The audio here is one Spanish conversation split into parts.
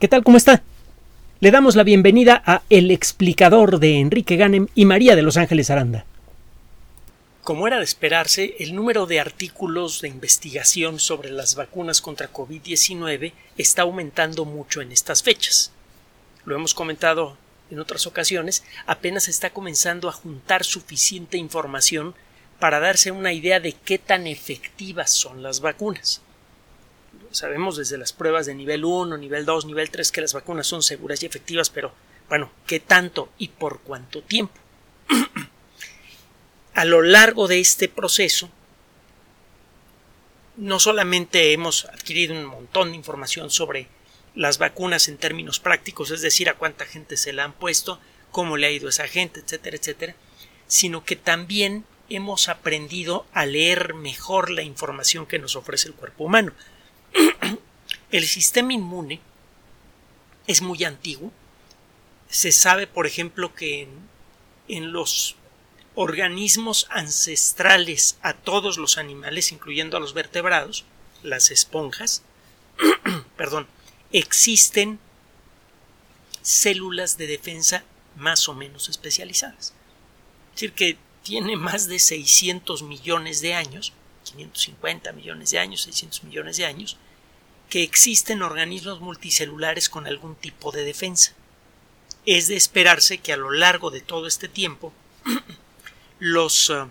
¿Qué tal? ¿Cómo está? Le damos la bienvenida a El explicador de Enrique Ganem y María de Los Ángeles Aranda. Como era de esperarse, el número de artículos de investigación sobre las vacunas contra COVID-19 está aumentando mucho en estas fechas. Lo hemos comentado en otras ocasiones, apenas está comenzando a juntar suficiente información para darse una idea de qué tan efectivas son las vacunas. Sabemos desde las pruebas de nivel 1, nivel 2, nivel 3 que las vacunas son seguras y efectivas, pero bueno, ¿qué tanto y por cuánto tiempo? a lo largo de este proceso, no solamente hemos adquirido un montón de información sobre las vacunas en términos prácticos, es decir, a cuánta gente se la han puesto, cómo le ha ido a esa gente, etcétera, etcétera, sino que también hemos aprendido a leer mejor la información que nos ofrece el cuerpo humano. El sistema inmune es muy antiguo. Se sabe, por ejemplo, que en, los organismos ancestrales a todos los animales, incluyendo a los vertebrados, las esponjas, perdón, existen células de defensa más o menos especializadas. Es decir, que tiene más de 600 millones de años, 550 millones de años, 600 millones de años, que existen organismos multicelulares con algún tipo de defensa. Es de esperarse que a lo largo de todo este tiempo los, uh,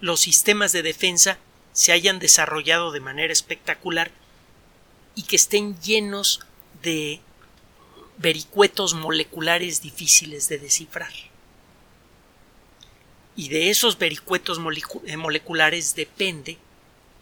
los sistemas de defensa se hayan desarrollado de manera espectacular y que estén llenos de vericuetos moleculares difíciles de descifrar. Y de esos vericuetos eh, moleculares depende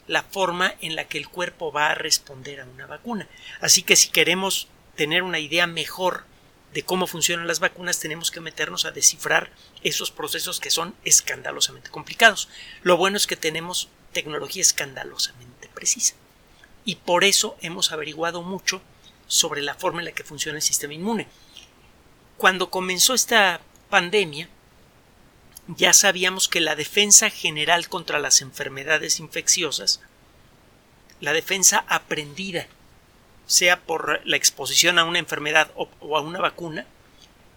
la forma en la que el cuerpo va a responder a una vacuna. Así que si queremos tener una idea mejor de cómo funcionan las vacunas, tenemos que meternos a descifrar esos procesos que son escandalosamente complicados. Lo bueno es que tenemos tecnología escandalosamente precisa. Y por eso hemos averiguado mucho sobre la forma en la que funciona el sistema inmune. Cuando comenzó esta pandemia, ya sabíamos que la defensa general contra las enfermedades infecciosas, la defensa aprendida sea por la exposición a una enfermedad o, a una vacuna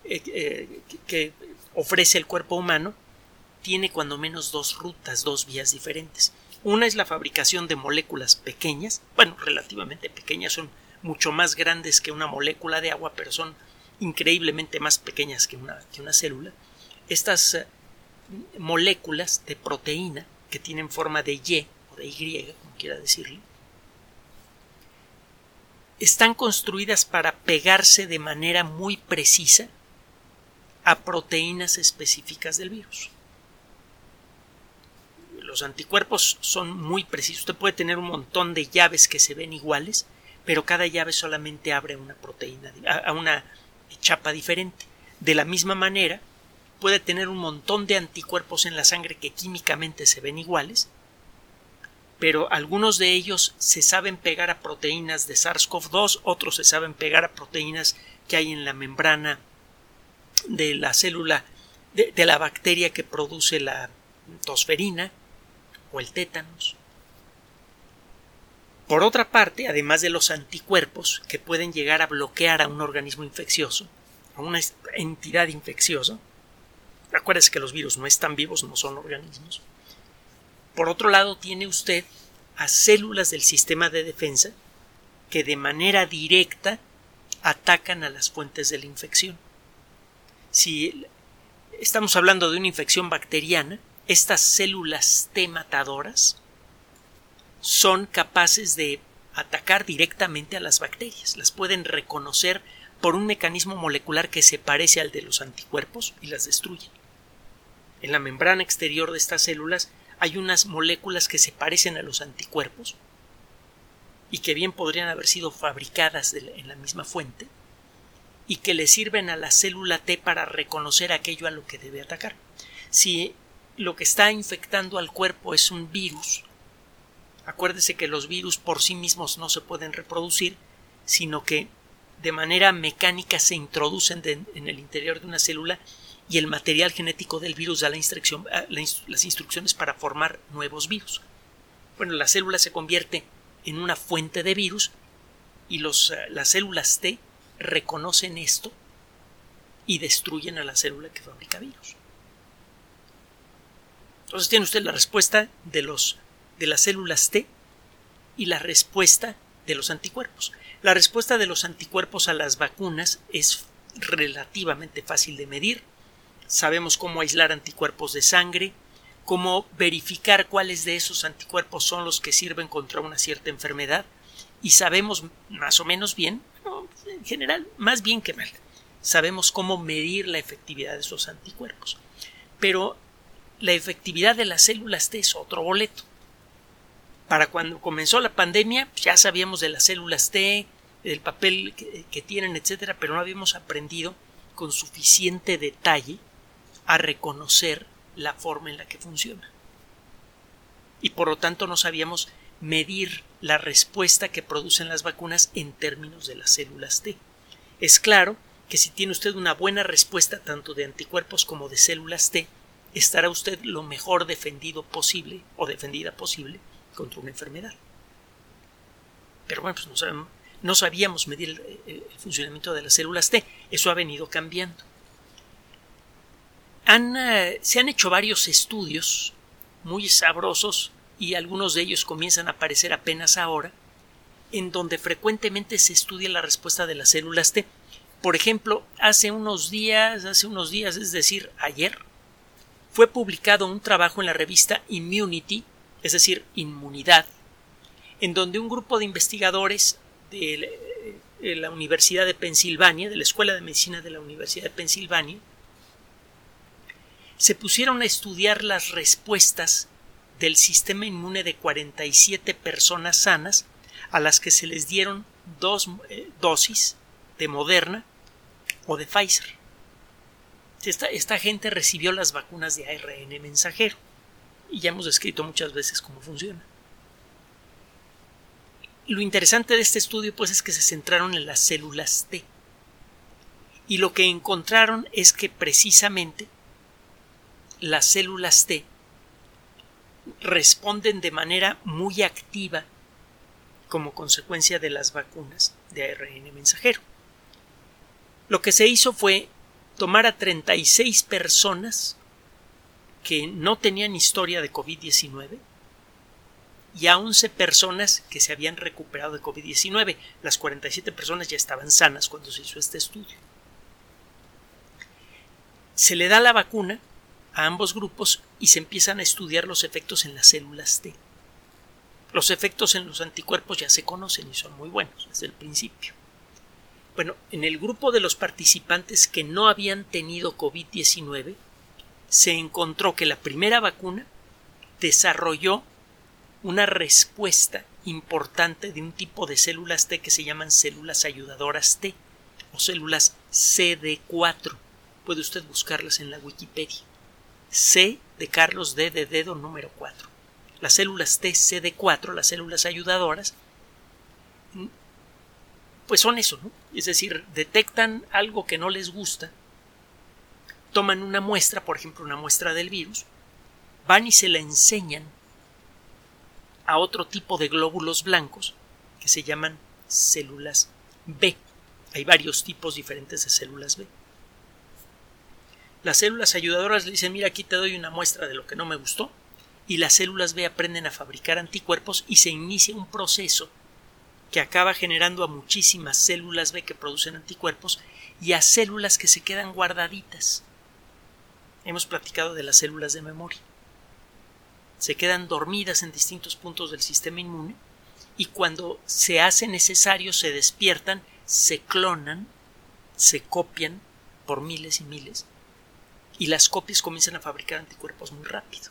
eh, eh, que ofrece el cuerpo humano, tiene cuando menos dos rutas, dos vías diferentes. Una es la fabricación de moléculas pequeñas, bueno, relativamente pequeñas, son mucho más grandes que una molécula de agua, pero son increíblemente más pequeñas que una, que una célula. Estas moléculas de proteína que tienen forma de Y o de Y, como quiera decirlo, están construidas para pegarse de manera muy precisa a proteínas específicas del virus. Los anticuerpos son muy precisos. Usted puede tener un montón de llaves que se ven iguales, pero cada llave solamente abre una proteína, a una chapa diferente. De la misma manera, puede tener un montón de anticuerpos en la sangre que químicamente se ven iguales, pero algunos de ellos se saben pegar a proteínas de SARS-CoV-2, otros se saben pegar a proteínas que hay en la membrana de la célula de, la bacteria que produce la tosferina o el tétanos. Por otra parte, además de los anticuerpos que pueden llegar a bloquear a un organismo infeccioso, a una entidad infecciosa, acuérdese que los virus no están vivos, no son organismos, por otro lado, tiene usted a células del sistema de defensa que de manera directa atacan a las fuentes de la infección. Si estamos hablando de una infección bacteriana, estas células T matadoras son capaces de atacar directamente a las bacterias, las pueden reconocer por un mecanismo molecular que se parece al de los anticuerpos y las destruyen. En la membrana exterior de estas células hay unas moléculas que se parecen a los anticuerpos y que bien podrían haber sido fabricadas en la misma fuente y que le sirven a la célula T para reconocer aquello a lo que debe atacar. Si lo que está infectando al cuerpo es un virus, acuérdese que los virus por sí mismos no se pueden reproducir, sino que de manera mecánica se introducen en el interior de una célula y el material genético del virus da ah, las instrucciones para formar nuevos virus. Bueno, la célula se convierte en una fuente de virus y los, eh, las células T reconocen esto y destruyen a la célula que fabrica virus. Entonces tiene usted la respuesta de, los, de las células T y la respuesta de los anticuerpos. La respuesta de los anticuerpos a las vacunas es relativamente fácil de medir. Sabemos cómo aislar anticuerpos de sangre, cómo verificar cuáles de esos anticuerpos son los que sirven contra una cierta enfermedad y sabemos más o menos bien, en general, más bien que mal, sabemos cómo medir la efectividad de esos anticuerpos. Pero la efectividad de las células T es otro boleto. Para cuando comenzó la pandemia, ya sabíamos de las células T, del papel que, que tienen, etcétera, pero no habíamos aprendido con suficiente detalle a reconocer la forma en la que funciona. Y por lo tanto no sabíamos medir la respuesta que producen las vacunas en términos de las células T. Es claro que si tiene usted una buena respuesta tanto de anticuerpos como de células T, estará usted lo mejor defendido posible o defendida posible contra una enfermedad. Pero bueno, pues no, sabíamos medir el, el, funcionamiento de las células T. Eso ha venido cambiando. Uh, se han hecho varios estudios muy sabrosos y algunos de ellos comienzan a aparecer apenas ahora, en donde frecuentemente se estudia la respuesta de las células T. Por ejemplo, hace unos días, hace unos días, es decir, ayer, fue publicado un trabajo en la revista Immunity, es decir, Inmunidad, en donde un grupo de investigadores de la Universidad de Pensilvania, de la Escuela de Medicina de la Universidad de Pensilvania, se pusieron a estudiar las respuestas del sistema inmune de 47 personas sanas a las que se les dieron dos eh, dosis de Moderna o de Pfizer. Esta, esta, gente recibió las vacunas de ARN mensajero y ya hemos descrito muchas veces cómo funciona. Lo interesante de este estudio pues es que se centraron en las células T y lo que encontraron es que precisamente las células T responden de manera muy activa como consecuencia de las vacunas de ARN mensajero. Lo que se hizo fue tomar a 36 personas que no tenían historia de COVID-19 y a 11 personas que se habían recuperado de COVID-19. Las 47 personas ya estaban sanas cuando se hizo este estudio. Se le da la vacuna a ambos grupos y se empiezan a estudiar los efectos en las células T. Los efectos en los anticuerpos ya se conocen y son muy buenos desde el principio. Bueno, en el grupo de los participantes que no habían tenido COVID-19, se encontró que la primera vacuna desarrolló una respuesta importante de un tipo de células T que se llaman células ayudadoras T o células CD4. Puede usted buscarlas en la Wikipedia. C de Carlos D de dedo número 4. Las células TCD4, las células ayudadoras, pues son eso, ¿no? Es decir, detectan algo que no les gusta, toman una muestra, por ejemplo, una muestra del virus, van y se la enseñan a otro tipo de glóbulos blancos que se llaman células B. Hay varios tipos diferentes de células B. Las células ayudadoras le dicen, mira, aquí te doy una muestra de lo que no me gustó, y las células B aprenden a fabricar anticuerpos y se inicia un proceso que acaba generando a muchísimas células B que producen anticuerpos y a células que se quedan guardaditas. Hemos platicado de las células de memoria. Se quedan dormidas en distintos puntos del sistema inmune y cuando se hace necesario se despiertan, se clonan, se copian por miles y miles y las copias comienzan a fabricar anticuerpos muy rápido.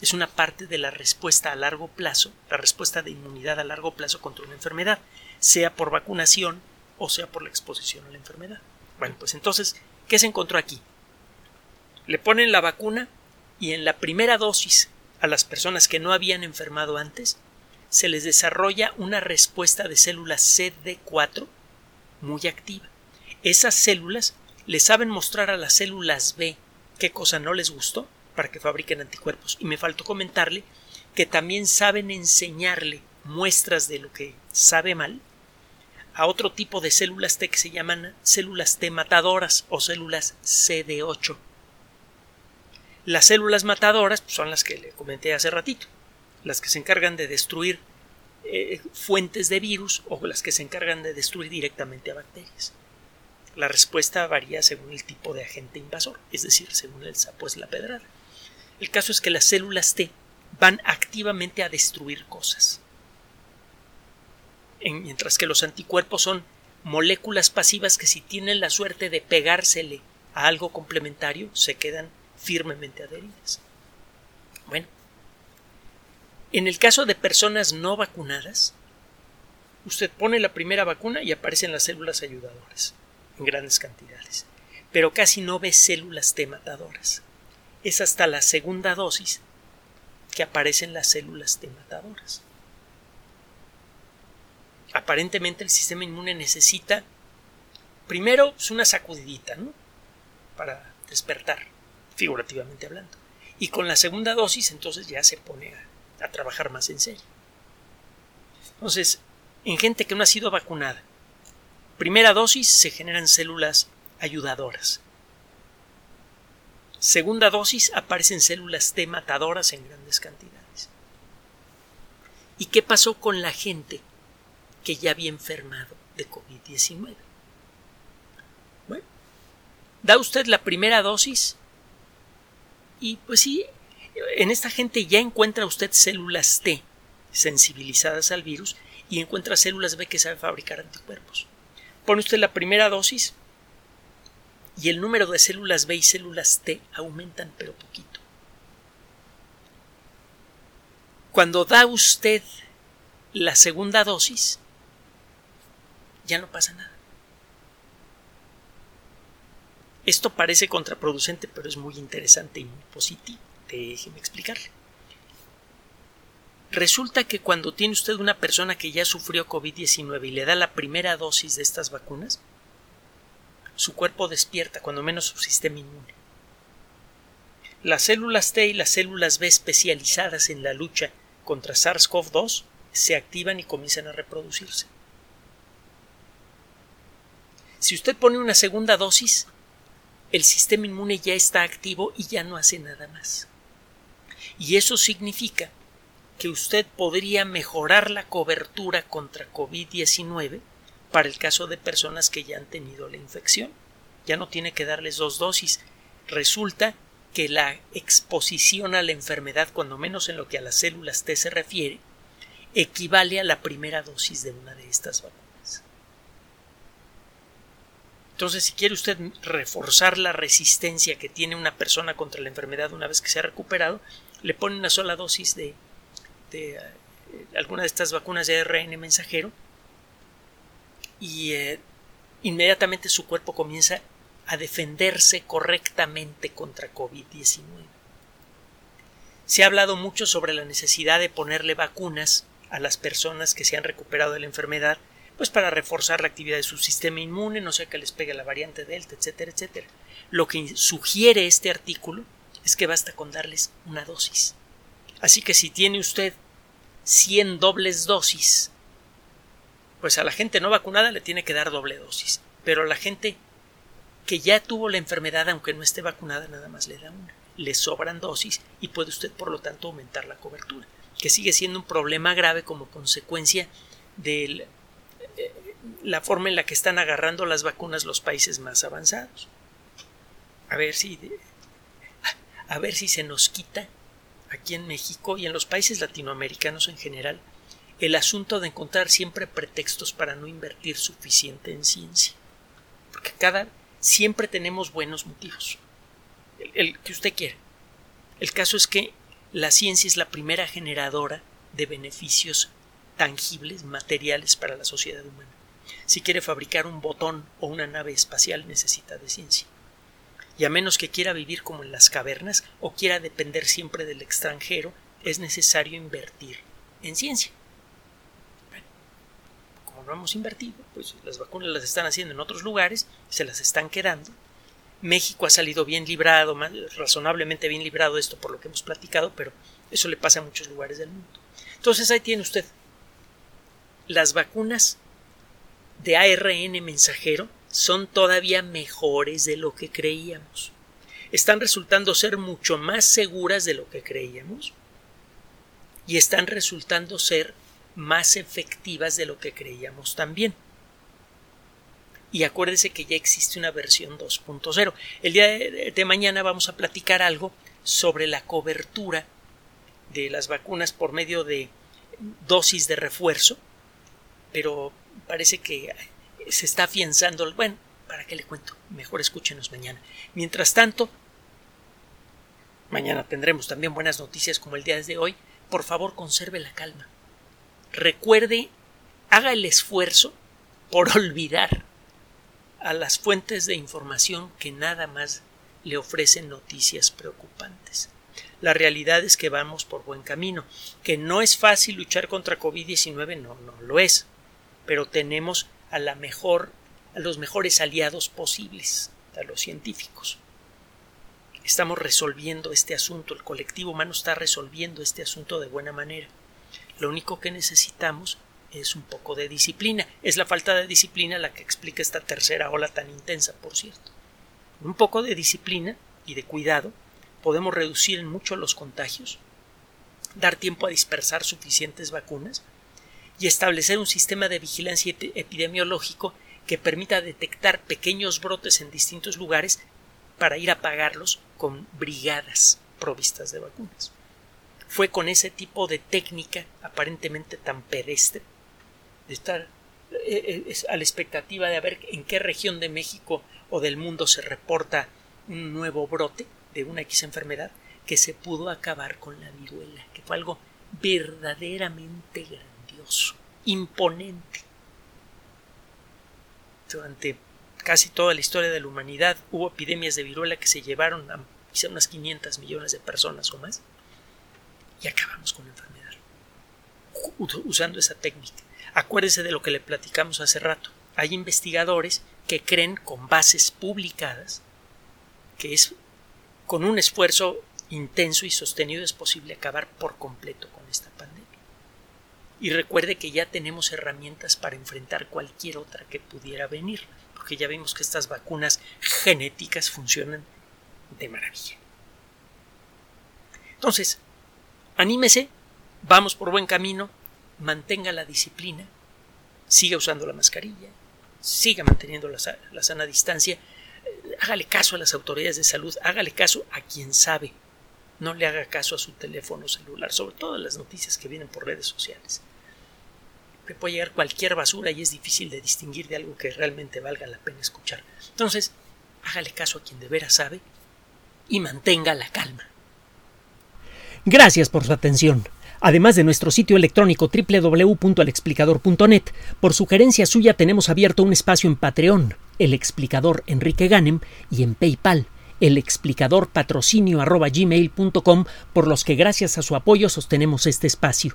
Es una parte de la respuesta a largo plazo, la respuesta de inmunidad a largo plazo contra una enfermedad, sea por vacunación o sea por la exposición a la enfermedad. Bueno, pues entonces, ¿qué se encontró aquí? Le ponen la vacuna y en la primera dosis a las personas que no habían enfermado antes, se les desarrolla una respuesta de células CD4 muy activa. Esas células le saben mostrar a las células B qué cosa no les gustó para que fabriquen anticuerpos. Y me faltó comentarle que también saben enseñarle muestras de lo que sabe mal a otro tipo de células T que se llaman células T matadoras o células CD8. Las células matadoras pues, son las que le comenté hace ratito, las que se encargan de destruir eh, fuentes de virus o las que se encargan de destruir directamente a bacterias. La respuesta varía según el tipo de agente invasor, es decir, según el sapo es la pedrada. El caso es que las células T van activamente a destruir cosas. mientras que los anticuerpos son moléculas pasivas que si tienen la suerte de pegársele a algo complementario se quedan firmemente adheridas. Bueno, en el caso de personas no vacunadas, usted pone la primera vacuna y aparecen las células ayudadoras en grandes cantidades, pero casi no ve células T matadoras. Es hasta la segunda dosis que aparecen las células T matadoras. Aparentemente el sistema inmune necesita primero una sacudidita, ¿no? Para despertar, figurativamente hablando. Y con la segunda dosis entonces ya se pone a a trabajar más en serio. Entonces, en gente que no ha sido vacunada, primera dosis se generan células ayudadoras. Segunda dosis aparecen células T matadoras en grandes cantidades. ¿Y qué pasó con la gente que ya había enfermado de COVID-19? Bueno, da usted la primera dosis y pues sí, en esta gente ya encuentra usted células T sensibilizadas al virus y encuentra células B que saben fabricar anticuerpos. Pone usted la primera dosis y el número de células B y células T aumentan pero poquito. Cuando da usted la segunda dosis, ya no pasa nada. Esto parece contraproducente, pero es muy interesante y muy positivo. Déjeme explicarle. Resulta que cuando tiene usted una persona que ya sufrió COVID-19 y le da la primera dosis de estas vacunas, su cuerpo despierta, cuando menos su sistema inmune. Las células T y las células B especializadas en la lucha contra SARS-CoV-2 se activan y comienzan a reproducirse. Si usted pone una segunda dosis, el sistema inmune ya está activo y ya no hace nada más. Y eso significa que usted podría mejorar la cobertura contra COVID-19 para el caso de personas que ya han tenido la infección. Ya no tiene que darles dos dosis. Resulta que la exposición a la enfermedad, cuando menos en lo que a las células T se refiere, equivale a la primera dosis de una de estas vacunas. Entonces, si quiere usted reforzar la resistencia que tiene una persona contra la enfermedad una vez que se ha recuperado, le pone una sola dosis de, de eh, alguna de estas vacunas de ARN mensajero y eh, inmediatamente su cuerpo comienza a defenderse correctamente contra COVID-19. Se ha hablado mucho sobre la necesidad de ponerle vacunas a las personas que se han recuperado de la enfermedad, pues para reforzar la actividad de su sistema inmune, no sea que les pegue la variante Delta, etcétera, etcétera. Lo que sugiere este artículo es que basta con darles una dosis. Así que si tiene usted 100 dobles dosis, pues a la gente no vacunada le tiene que dar doble dosis, pero a la gente que ya tuvo la enfermedad aunque no esté vacunada nada más le da una. Le sobran dosis y puede usted por lo tanto aumentar la cobertura, que sigue siendo un problema grave como consecuencia de eh, la forma en la que están agarrando las vacunas los países más avanzados. A ver si a ver si se nos quita aquí en México y en los países latinoamericanos en general el asunto de encontrar siempre pretextos para no invertir suficiente en ciencia. Porque cada siempre tenemos buenos motivos. El, que usted quiere. El caso es que la ciencia es la primera generadora de beneficios tangibles, materiales para la sociedad humana. Si quiere fabricar un botón o una nave espacial necesita de ciencia y a menos que quiera vivir como en las cavernas o quiera depender siempre del extranjero, es necesario invertir en ciencia. como no hemos invertido, pues las vacunas las están haciendo en otros lugares, se las están quedando. México ha salido bien librado, razonablemente bien librado de esto por lo que hemos platicado, pero eso le pasa a muchos lugares del mundo. Entonces ahí tiene usted las vacunas de ARN mensajero son todavía mejores de lo que creíamos. Están resultando ser mucho más seguras de lo que creíamos y están resultando ser más efectivas de lo que creíamos también. Y acuérdese que ya existe una versión 2.0. El día de, mañana vamos a platicar algo sobre la cobertura de las vacunas por medio de dosis de refuerzo, pero parece que se está afianzando. Bueno, ¿para qué le cuento? Mejor escúchenos mañana. Mientras tanto, mañana tendremos también buenas noticias como el día de hoy. Por favor, conserve la calma. Recuerde, haga el esfuerzo por olvidar a las fuentes de información que nada más le ofrecen noticias preocupantes. La realidad es que vamos por buen camino, que no es fácil luchar contra COVID-19, no, no lo es, pero tenemos a la mejor, a los mejores aliados posibles, a los científicos. Estamos resolviendo este asunto, el colectivo humano está resolviendo este asunto de buena manera. Lo único que necesitamos es un poco de disciplina. Es la falta de disciplina la que explica esta tercera ola tan intensa, por cierto. Un poco de disciplina y de cuidado podemos reducir en mucho los contagios, dar tiempo a dispersar suficientes vacunas y establecer un sistema de vigilancia epidemiológico que permita detectar pequeños brotes en distintos lugares para ir a apagarlos con brigadas provistas de vacunas. Fue con ese tipo de técnica aparentemente tan pedestre de estar eh, eh, a la expectativa de ver en qué región de México o del mundo se reporta un nuevo brote de una X enfermedad que se pudo acabar con la viruela, que fue algo verdaderamente imponente. Durante casi toda la historia de la humanidad hubo epidemias de viruela que se llevaron a quizá unas 500 millones de personas o más y acabamos con la enfermedad usando esa técnica. Acuérdese de lo que le platicamos hace rato. Hay investigadores que creen con bases publicadas que es con un esfuerzo intenso y sostenido es posible acabar por completo con esta pandemia. Y recuerde que ya tenemos herramientas para enfrentar cualquier otra que pudiera venir, porque ya vimos que estas vacunas genéticas funcionan de maravilla. Entonces, anímese, vamos por buen camino, mantenga la disciplina, siga usando la mascarilla, siga manteniendo la, sana distancia, eh, hágale caso a las autoridades de salud, hágale caso a quien sabe, no le haga caso a su teléfono celular, sobre todo las noticias que vienen por redes sociales. Le puede llegar cualquier basura y es difícil de distinguir de algo que realmente valga la pena escuchar. Entonces, hágale caso a quien de veras sabe y mantenga la calma. Gracias por su atención. Además de nuestro sitio electrónico www.alexplicador.net, por sugerencia suya tenemos abierto un espacio en Patreon, el explicador Enrique Ganem, y en PayPal, el explicador patrocinio por los que gracias a su apoyo sostenemos este espacio.